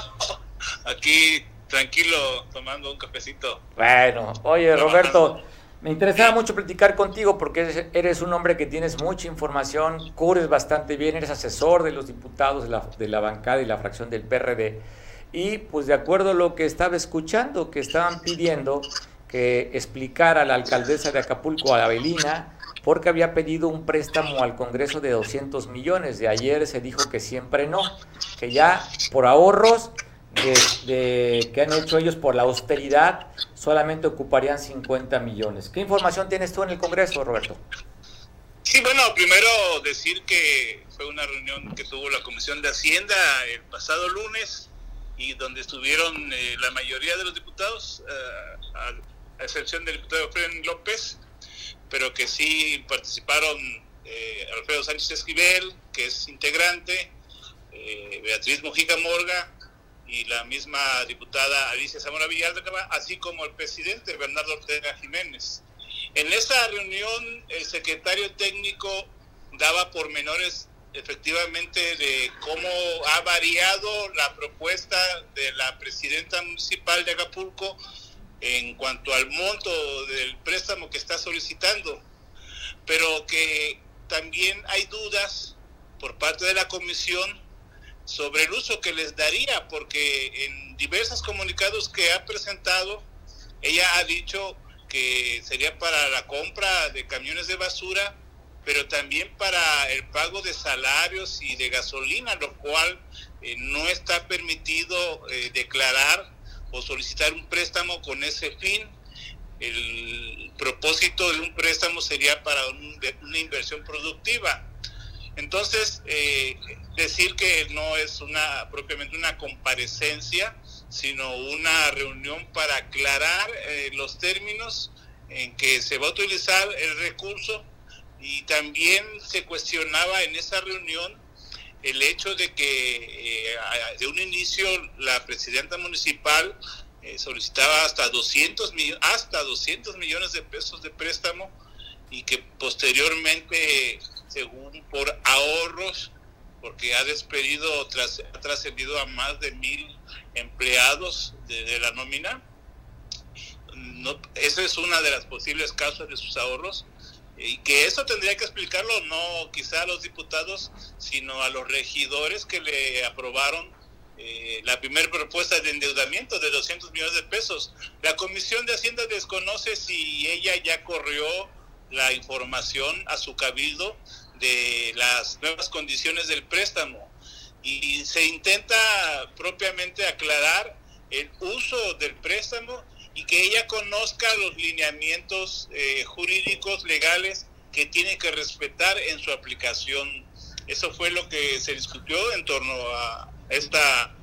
aquí tranquilo, tomando un cafecito. Bueno, oye Roberto, me interesaba mucho platicar contigo porque eres un hombre que tienes mucha información, cubres bastante bien, eres asesor de los diputados de la, de la bancada y la fracción del PRD. Y pues de acuerdo a lo que estaba escuchando, que estaban pidiendo que explicara a la alcaldesa de Acapulco, a Avelina, porque había pedido un préstamo al Congreso de 200 millones. De ayer se dijo que siempre no, que ya por ahorros de, que han hecho ellos por la austeridad, solamente ocuparían 50 millones. ¿Qué información tienes tú en el Congreso, Roberto? Sí, bueno, primero decir que fue una reunión que tuvo la Comisión de Hacienda el pasado lunes y donde estuvieron eh, la mayoría de los diputados, a, excepción del diputado Fren López, pero que sí participaron eh, Alfredo Sánchez Esquivel, que es integrante, Beatriz Mojica Morga, y la misma diputada Alicia Zamora Villalba, así como el presidente Bernardo Ortega Jiménez. En esa reunión, el secretario técnico daba pormenores efectivamente de cómo ha variado la propuesta de la presidenta municipal de Acapulco en cuanto al monto del préstamo que está solicitando, pero que también hay dudas por parte de la comisión sobre el uso que les daría, porque en diversos comunicados que ha presentado, ella ha dicho que sería para la compra de camiones de basura, pero también para el pago de salarios y de gasolina, lo cual eh, no está permitido eh, declarar o solicitar un préstamo con ese fin. El propósito de un préstamo sería para una inversión productiva. Entonces, eh, decir que no es una propiamente una comparecencia, sino una reunión para aclarar eh, los términos en que se va a utilizar el recurso y también se cuestionaba en esa reunión el hecho de que eh, de un inicio la presidenta municipal eh, solicitaba hasta 200 hasta 200 millones de pesos de préstamo y que posteriormente según por ahorros porque ha despedido, tras, ha trascendido a más de mil empleados de, la nómina. No, esa es una de las posibles causas de sus ahorros y que eso tendría que explicarlo no quizá a los diputados, sino a los regidores que le aprobaron eh, la primera propuesta de endeudamiento de 200 millones de pesos. La Comisión de Hacienda desconoce si ella ya corrió la información a su cabildo de las nuevas condiciones del préstamo y se intenta propiamente aclarar el uso del préstamo y que ella conozca los lineamientos eh, jurídicos legales que tiene que respetar en su aplicación. Eso fue lo que se discutió en torno a esta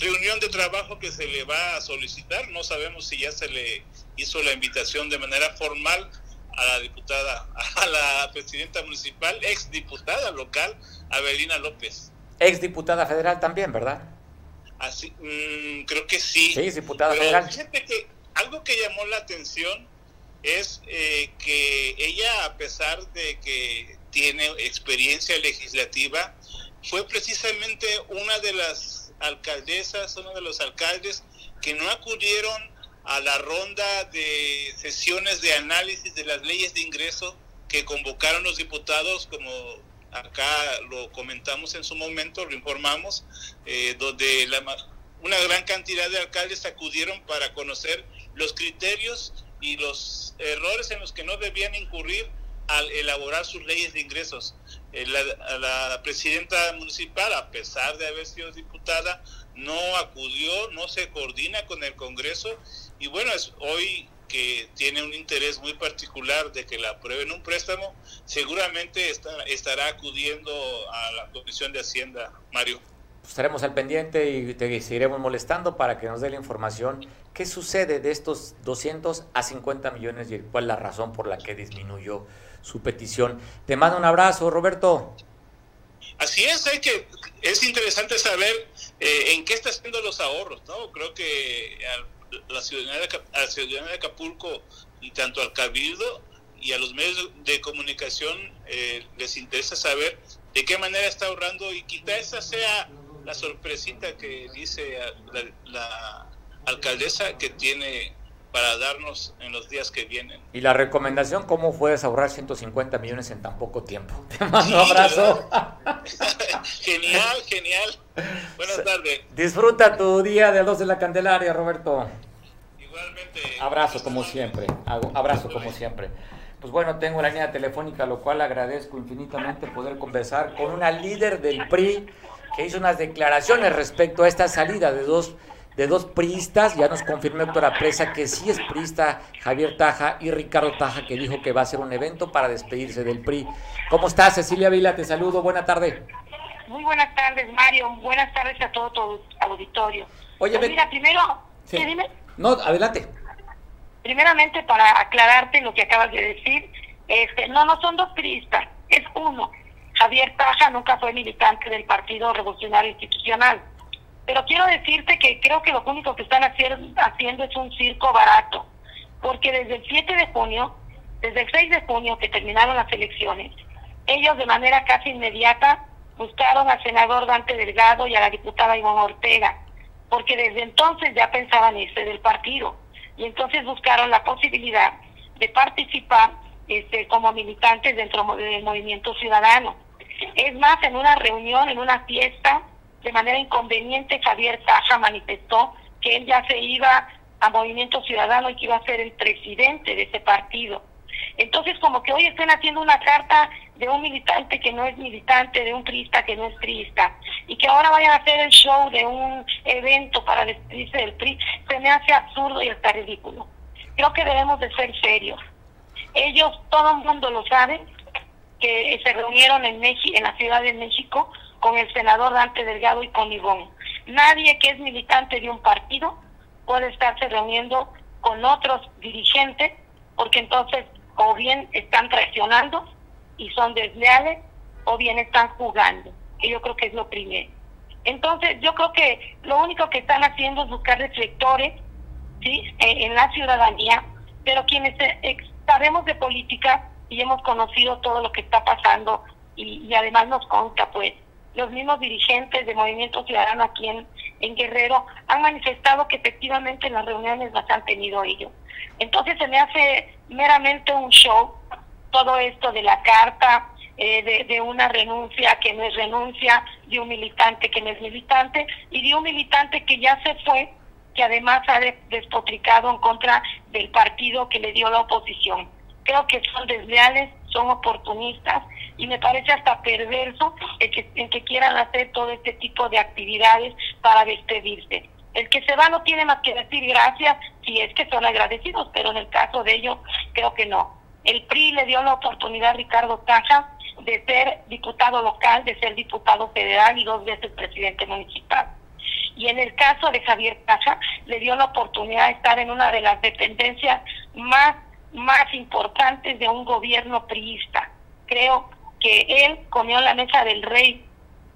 reunión de trabajo que se le va a solicitar. No sabemos si ya se le hizo la invitación de manera formal, a la diputada, a la presidenta municipal, ex diputada local, Avelina López. Ex diputada federal también, ¿verdad? Así, mm, creo que sí. Sí, diputada federal. Fíjate que algo que llamó la atención es eh, que ella, a pesar de que tiene experiencia legislativa, fue precisamente una de las alcaldesas, uno de los alcaldes que no acudieron a la ronda de sesiones de análisis de las leyes de ingreso que convocaron los diputados, como acá lo comentamos en su momento, lo informamos, eh, donde la, una gran cantidad de alcaldes acudieron para conocer los criterios y los errores en los que no debían incurrir al elaborar sus leyes de ingresos. Eh, la, la, presidenta municipal, a pesar de haber sido diputada, no acudió, no se coordina con el Congreso y bueno, es hoy que tiene un interés muy particular de que la aprueben un préstamo, seguramente estará acudiendo a la Comisión de Hacienda, Mario. Estaremos al pendiente y te seguiremos molestando para que nos dé la información. ¿Qué sucede de estos 200 a 50 millones y cuál es la razón por la que disminuyó su petición. Te mando un abrazo, Roberto. Así es, hay que, es interesante saber eh, en qué está haciendo los ahorros, ¿no? Creo que a la ciudadanía de, a la ciudadanía de Acapulco y tanto al Cabildo y a los medios de comunicación eh, les interesa saber de qué manera está ahorrando y quizá esa sea la sorpresita que dice la, la alcaldesa que tiene para darnos en los días que vienen. Y la recomendación, ¿cómo puedes ahorrar 150 millones en tan poco tiempo? Te mando un abrazo. genial, genial. Buenas tardes. Disfruta tu día de dos de la Candelaria, Roberto. Igualmente. Abrazo como siempre. Abrazo como siempre. Pues bueno, tengo la línea telefónica, lo cual agradezco infinitamente poder conversar con una líder del PRI que hizo unas declaraciones respecto a esta salida de dos de dos priistas, ya nos confirmó Héctor Presa que sí es priista Javier Taja y Ricardo Taja que dijo que va a ser un evento para despedirse del PRI. ¿Cómo estás, Cecilia Vila? Te saludo, buena tarde. Muy buenas tardes, Mario. Buenas tardes a todo tu auditorio. Oye, pues mira, primero, ¿qué dime? No, adelante. Primeramente, para aclararte lo que acabas de decir, este, no, no son dos priistas, es uno. Javier Taja nunca fue militante del Partido Revolucionario Institucional pero quiero decirte que creo que lo único que están haciendo es un circo barato, porque desde el 7 de junio, desde el 6 de junio que terminaron las elecciones, ellos de manera casi inmediata buscaron al senador Dante Delgado y a la diputada Ivonne Ortega, porque desde entonces ya pensaban irse del partido y entonces buscaron la posibilidad de participar este, como militantes dentro del movimiento ciudadano. Es más, en una reunión, en una fiesta, de manera inconveniente Javier Taja manifestó que él ya se iba a Movimiento Ciudadano y que iba a ser el presidente de ese partido. Entonces, como que hoy estén haciendo una carta de un militante que no es militante, de un trista que no es trista, y que ahora vayan a hacer el show de un evento para despedirse del PRI, se me hace absurdo y hasta ridículo. Creo que debemos de ser serios. Ellos, todo el mundo lo sabe, que se reunieron en, México, en la Ciudad de México con el senador Dante Delgado y con Ivón. Nadie que es militante de un partido puede estarse reuniendo con otros dirigentes porque entonces o bien están traicionando y son desleales o bien están jugando, que yo creo que es lo primero. Entonces yo creo que lo único que están haciendo es buscar reflectores ¿sí? en, la ciudadanía, pero quienes eh, sabemos de política y hemos conocido todo lo que está pasando y, y además nos consta pues los mismos dirigentes de Movimiento Ciudadano aquí en, Guerrero han manifestado que efectivamente en las reuniones las han tenido ellos. Entonces se me hace meramente un show todo esto de la carta, eh, de, de, una renuncia que no es renuncia, de un militante que no es militante y de un militante que ya se fue, que además ha despotricado en contra del partido que le dio la oposición. Creo que son desleales, son oportunistas y me parece hasta perverso el que, en que quieran hacer todo este tipo de actividades para despedirse. El que se va no tiene más que decir gracias si es que son agradecidos, pero en el caso de ellos creo que no. El PRI le dio la oportunidad a Ricardo Caja de ser diputado local, de ser diputado federal y dos veces presidente municipal. Y en el caso de Javier Caja, le dio la oportunidad de estar en una de las dependencias más, más importantes de un gobierno priista. Creo que él comió la mesa del rey,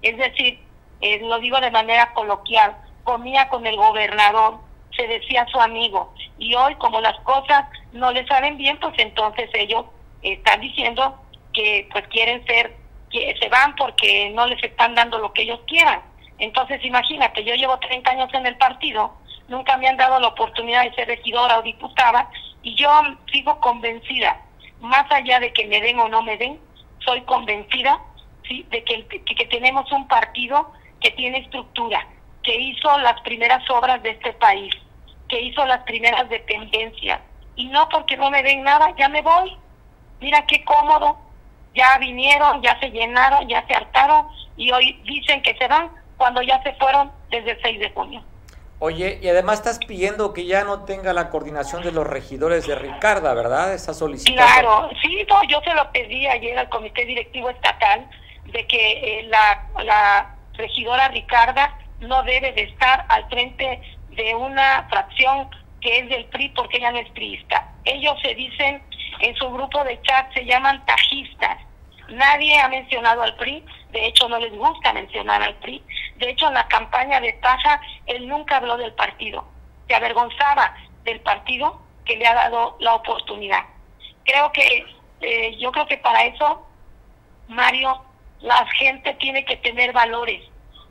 es decir, eh, lo digo de manera coloquial, comía con el gobernador, se decía su amigo, y hoy como las cosas no le salen bien, pues entonces ellos están diciendo que pues quieren ser, que se van porque no les están dando lo que ellos quieran. Entonces imagínate, yo llevo 30 años en el partido, nunca me han dado la oportunidad de ser regidora o diputada, y yo sigo convencida, más allá de que me den o no me den, soy convencida ¿sí? de que, que tenemos un partido que tiene estructura, que hizo las primeras obras de este país, que hizo las primeras dependencias. Y no porque no me den nada, ya me voy. Mira qué cómodo. Ya vinieron, ya se llenaron, ya se hartaron y hoy dicen que se van cuando ya se fueron desde el 6 de junio. Oye, y además estás pidiendo que ya no tenga la coordinación de los regidores de Ricarda, ¿verdad? Esa solicitud. Claro, sí, yo se lo pedí ayer al Comité Directivo Estatal de que eh, la, la regidora Ricarda no debe de estar al frente de una fracción que es del PRI porque ella no es priista. Ellos se dicen en su grupo de chat se llaman tajistas. Nadie ha mencionado al PRI, de hecho no les gusta mencionar al PRI. De hecho en la campaña de Taja él nunca habló del partido, se avergonzaba del partido que le ha dado la oportunidad. Creo que eh, yo creo que para eso, Mario, la gente tiene que tener valores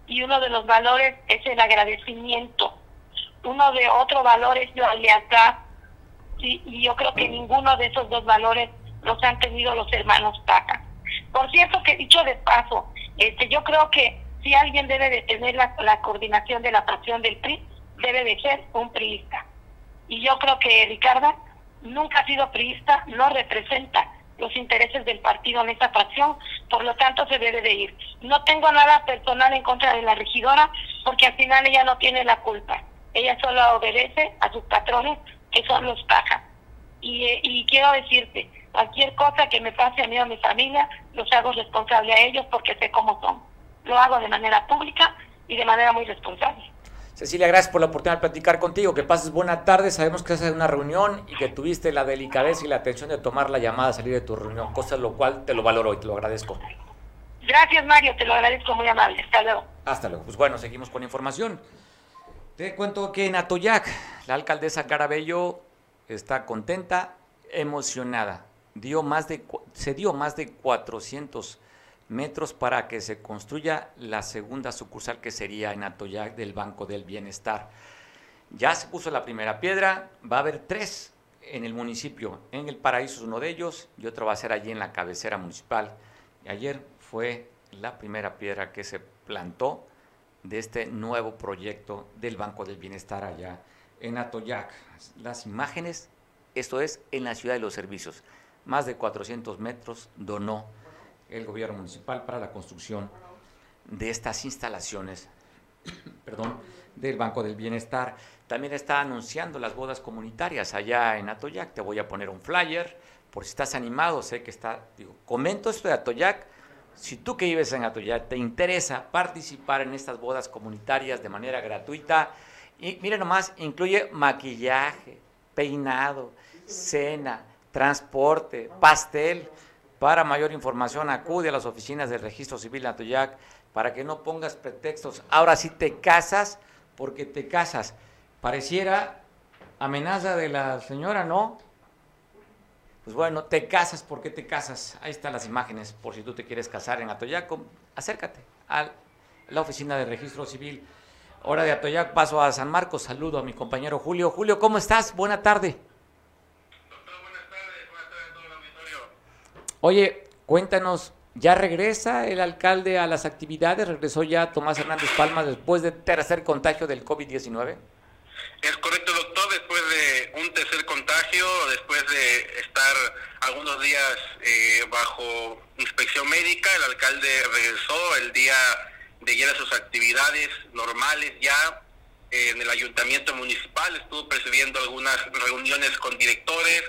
y uno de los valores es el agradecimiento. Uno de otros valores es la lealtad y yo creo que ninguno de esos dos valores los han tenido los hermanos Taca. Por cierto que dicho de paso, este, yo creo que si alguien debe de tener la, la coordinación de la fracción del PRI, debe de ser un priista. Y yo creo que Ricardo nunca ha sido priista, no representa los intereses del partido en esta fracción, por lo tanto se debe de ir. No tengo nada personal en contra de la regidora, porque al final ella no tiene la culpa. Ella solo obedece a sus patrones, que son los pajas. Y, y quiero decirte, cualquier cosa que me pase a mí o a mi familia, los hago responsable a ellos porque sé cómo son. Lo hago de manera pública y de manera muy responsable. Cecilia, gracias por la oportunidad de platicar contigo. Que pases buena tarde. Sabemos que estás en una reunión y que tuviste la delicadeza y la atención de tomar la llamada a salir de tu reunión, cosa lo cual te lo valoro y te lo agradezco. Gracias, Mario. Te lo agradezco muy amable. Hasta luego. Hasta luego. Pues bueno, seguimos con información. Te cuento que en Atoyac, la alcaldesa Carabello está contenta, emocionada. Dio más de, se dio más de 400 metros para que se construya la segunda sucursal que sería en Atoyac del Banco del Bienestar. Ya se puso la primera piedra, va a haber tres en el municipio. En el Paraíso es uno de ellos y otro va a ser allí en la cabecera municipal. Y ayer fue la primera piedra que se plantó de este nuevo proyecto del Banco del Bienestar allá en Atoyac. Las imágenes, esto es en la ciudad de los servicios. Más de 400 metros donó el gobierno municipal para la construcción de estas instalaciones perdón, del Banco del Bienestar. También está anunciando las bodas comunitarias allá en Atoyac. Te voy a poner un flyer por si estás animado. Sé que está, digo, comento esto de Atoyac. Si tú que vives en Atoyac te interesa participar en estas bodas comunitarias de manera gratuita, y mire nomás, incluye maquillaje, peinado, cena, transporte, pastel. Para mayor información, acude a las oficinas del Registro Civil de Atoyac para que no pongas pretextos. Ahora sí te casas porque te casas. Pareciera amenaza de la señora, ¿no? Pues bueno, te casas porque te casas. Ahí están las imágenes por si tú te quieres casar en Atoyac. Acércate a la oficina del Registro Civil. Hora de Atoyac, paso a San Marcos. Saludo a mi compañero Julio. Julio, ¿cómo estás? Buena tarde. Oye, cuéntanos, ¿ya regresa el alcalde a las actividades? ¿Regresó ya Tomás Hernández Palma después de tercer contagio del COVID-19? Es correcto, doctor. Después de un tercer contagio, después de estar algunos días eh, bajo inspección médica, el alcalde regresó el día de a sus actividades normales ya eh, en el ayuntamiento municipal. Estuvo presidiendo algunas reuniones con directores,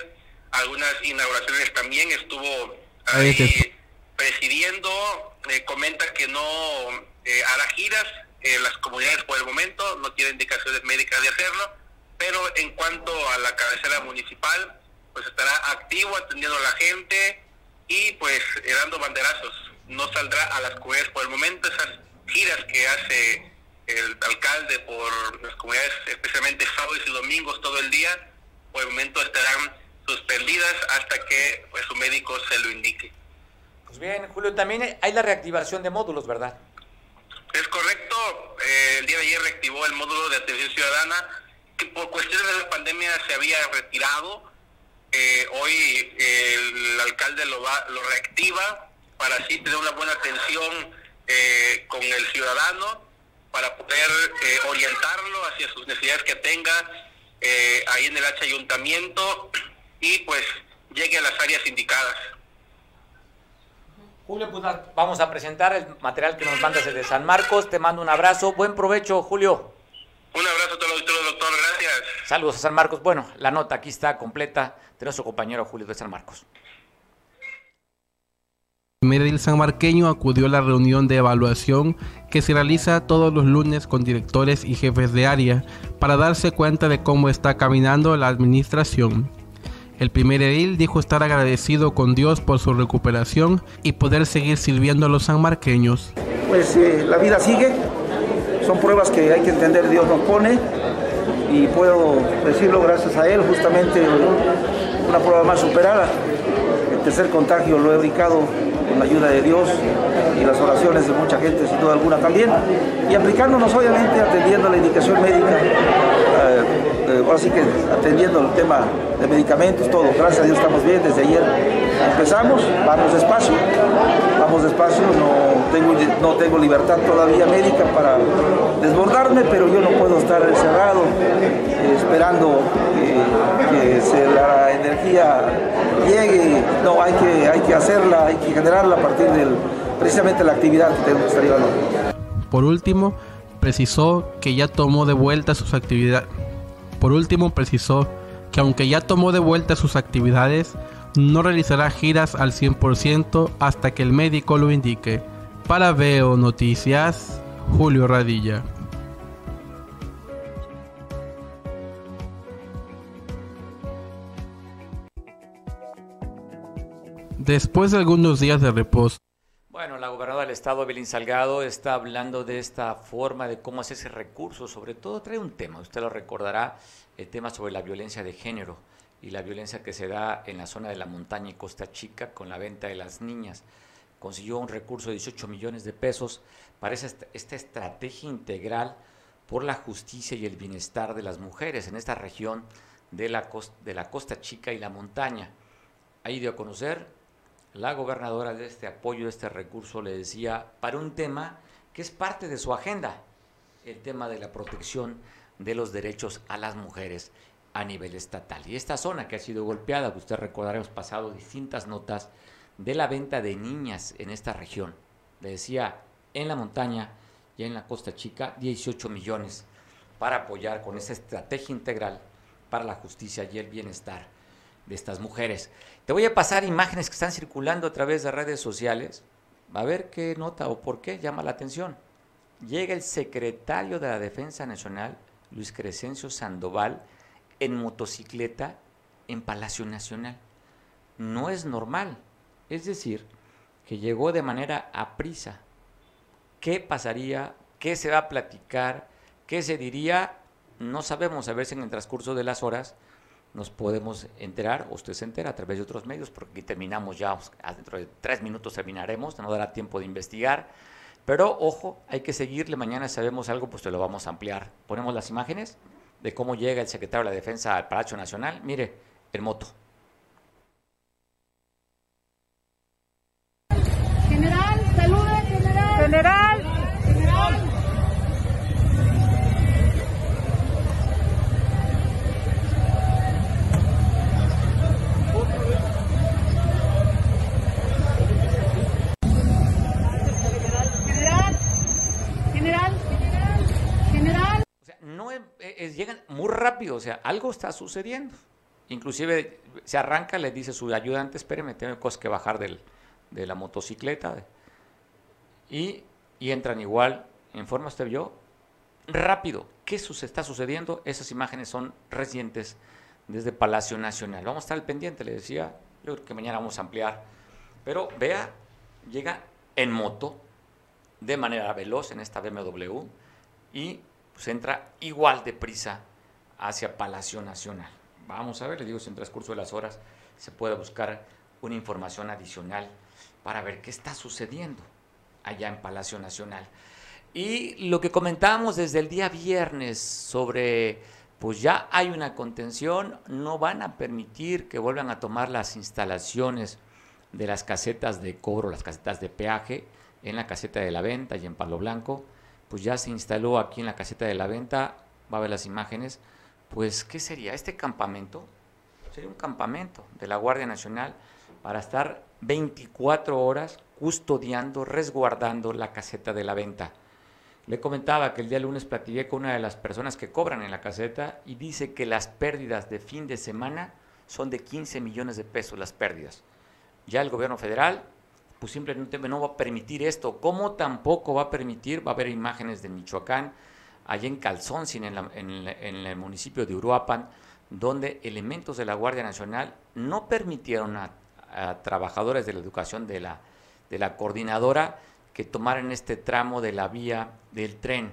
algunas inauguraciones también. Estuvo ahí presidiendo. Eh, comenta que no eh, hará giras en las comunidades por el momento, no tiene indicaciones médicas de hacerlo, pero en cuanto a la cabecera municipal, pues estará activo atendiendo a la gente y pues dando banderazos. No saldrá a las comunidades por el momento, esas giras que hace el alcalde por las comunidades, especialmente sábados y domingos todo el día, por el momento estarán suspendidas hasta que pues, su médico se lo indique. Pues bien, Julio, también hay la reactivación de módulos, ¿verdad? Es correcto, eh, el día de ayer reactivó el módulo de atención ciudadana que por cuestiones de la pandemia se había retirado. Eh, hoy el alcalde lo, va, lo reactiva para así tener una buena atención eh, con el ciudadano, para poder orientarlo hacia sus necesidades que tenga ahí en el H ayuntamiento y pues llegue a las áreas indicadas. Julio, pues vamos a presentar el material que nos mandas desde San Marcos. Te mando un abrazo. Buen provecho, Julio. Un abrazo a todos los doctor. Gracias. Saludos a San Marcos. Bueno, la nota aquí está completa de nuestro compañero Julio de San Marcos. Medellín sanmarqueño acudió a la reunión de evaluación que se realiza todos los lunes con directores y jefes de área para darse cuenta de cómo está caminando la administración. El primer edil dijo estar agradecido con Dios por su recuperación y poder seguir sirviendo a los sanmarqueños. Pues eh, la vida sigue, son pruebas que hay que entender Dios nos pone y puedo decirlo gracias a Él, justamente una prueba más superada. El tercer contagio lo he brincado con la ayuda de Dios y las oraciones de mucha gente, sin duda alguna también, y aplicándonos obviamente atendiendo la indicación médica, eh, eh, ahora sí que atendiendo el tema de medicamentos, todo. Gracias a Dios estamos bien, desde ayer empezamos, vamos despacio, vamos despacio, no tengo, no tengo libertad todavía médica para desbordarme, pero yo no puedo estar encerrado eh, esperando que, la energía llegue, no, hay que, hay que hacerla, hay que generarla a partir de precisamente la actividad que tenemos que estar llevando. Por último, precisó que ya tomó de vuelta sus actividades. Por último, precisó que aunque ya tomó de vuelta sus actividades, no realizará giras al 100% hasta que el médico lo indique. Para Veo Noticias, Julio Radilla. Después de algunos días de reposo, bueno, la gobernadora del estado, Belín Salgado, está hablando de esta forma de cómo hacer ese recurso. Sobre todo trae un tema, usted lo recordará, el tema sobre la violencia de género y la violencia que se da en la zona de la montaña y Costa Chica con la venta de las niñas. Consiguió un recurso de 18 millones de pesos para esta, estrategia integral por la justicia y el bienestar de las mujeres en esta región de la, de la Costa Chica y la montaña. Ahí dio a conocer la gobernadora de este apoyo, de este recurso, le decía, para un tema que es parte de su agenda, el tema de la protección de los derechos a las mujeres a nivel estatal. Y esta zona que ha sido golpeada, usted recordará, hemos pasado distintas notas de la venta de niñas en esta región. Decía, en la montaña y en la Costa Chica, 18 millones para apoyar con esa estrategia integral para la justicia y el bienestar de estas mujeres. Te voy a pasar imágenes que están circulando a través de redes sociales. A ver qué nota o por qué llama la atención. Llega el secretario de la Defensa Nacional, Luis Crescencio Sandoval, en motocicleta en Palacio Nacional. No es normal. Es decir, que llegó de manera aprisa. ¿Qué pasaría? ¿Qué se va a platicar? ¿Qué se diría? No sabemos, a ver si en el transcurso de las horas nos podemos enterar, o usted se entera a través de otros medios, porque aquí terminamos ya, dentro de tres minutos terminaremos, no dará tiempo de investigar. Pero ojo, hay que seguirle, mañana sabemos algo, pues te lo vamos a ampliar. Ponemos las imágenes de cómo llega el secretario de la Defensa al Palacio Nacional. Mire, el moto. Llegan muy rápido, o sea, algo está sucediendo. Inclusive se arranca, le dice su ayudante, espéreme, tengo que bajar del, de la motocicleta. Y, y, entran igual, en forma usted vio, rápido. ¿Qué está sucediendo? Esas imágenes son recientes desde Palacio Nacional. Vamos a estar al pendiente, le decía, yo creo que mañana vamos a ampliar. Pero vea, llega en moto, de manera veloz en esta BMW, y pues entra igual de prisa hacia Palacio Nacional. Vamos a ver, le digo, si en transcurso de las horas se puede buscar una información adicional para ver qué está sucediendo allá en Palacio Nacional. Y lo que comentábamos desde el día viernes sobre, pues ya hay una contención, no van a permitir que vuelvan a tomar las instalaciones de las casetas de cobro, las casetas de peaje en la caseta de la venta y en Palo Blanco pues ya se instaló aquí en la caseta de la venta, va a ver las imágenes, pues ¿qué sería? Este campamento sería un campamento de la Guardia Nacional para estar 24 horas custodiando, resguardando la caseta de la venta. Le comentaba que el día lunes platiqué con una de las personas que cobran en la caseta y dice que las pérdidas de fin de semana son de 15 millones de pesos las pérdidas. Ya el gobierno federal pues simplemente no va a permitir esto. ¿Cómo tampoco va a permitir? Va a haber imágenes de Michoacán, allá en Calzón, en, en, el municipio de Uruapan, donde elementos de la Guardia Nacional no permitieron a, trabajadores de la educación de la, de la coordinadora que tomaran este tramo de la vía del tren,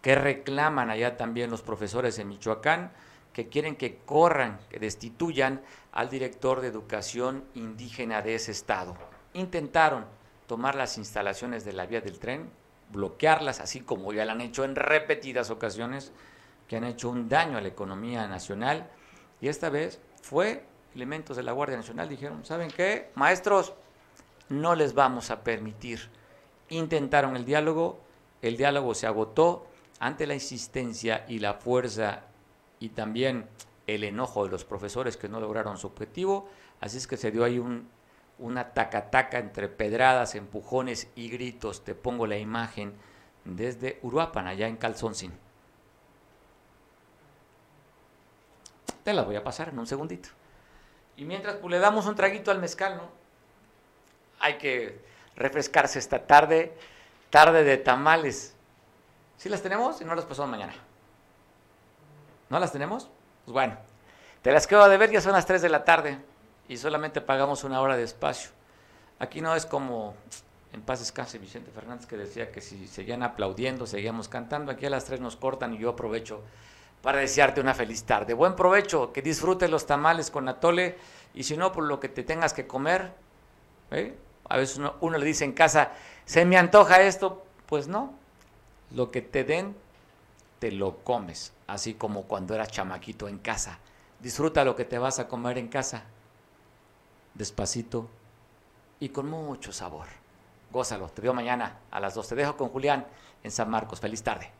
que reclaman allá también los profesores en Michoacán, que quieren que corran, que destituyan al director de educación indígena de ese estado. Intentaron tomar las instalaciones de la vía del tren, bloquearlas, así como ya lo han hecho en repetidas ocasiones, que han hecho un daño a la economía nacional. Y esta vez fue elementos de la Guardia Nacional, dijeron, ¿saben qué? Maestros, no les vamos a permitir. Intentaron el diálogo, el diálogo se agotó ante la insistencia y la fuerza y también el enojo de los profesores que no lograron su objetivo, así es que se dio ahí un, una taca-taca entre pedradas, empujones y gritos. Te pongo la imagen desde Uruapan, allá en Calzoncín. Te la voy a pasar en un segundito. Y mientras pues, le damos un traguito al mezcal, ¿no? Hay que refrescarse esta tarde, tarde de tamales. ¿Sí las tenemos? Y no las pasamos mañana. ¿No las tenemos? Pues bueno, te las quedo de ver, ya son las 3 de la tarde y solamente pagamos una hora de espacio. Aquí no es como en paz descanse Vicente Fernández que decía que si seguían aplaudiendo, seguíamos cantando. Aquí a las 3 nos cortan y yo aprovecho para desearte una feliz tarde. Buen provecho, que disfrutes los tamales con atole y si no, por lo que te tengas que comer. ¿eh? A veces uno, uno le dice en casa, se me antoja esto. Pues no, lo que te den, te lo comes, así como cuando eras chamaquito en casa. Disfruta lo que te vas a comer en casa despacito y con mucho sabor. Gózalo, te veo mañana a las 2. Te dejo con Julián en San Marcos. Feliz tarde.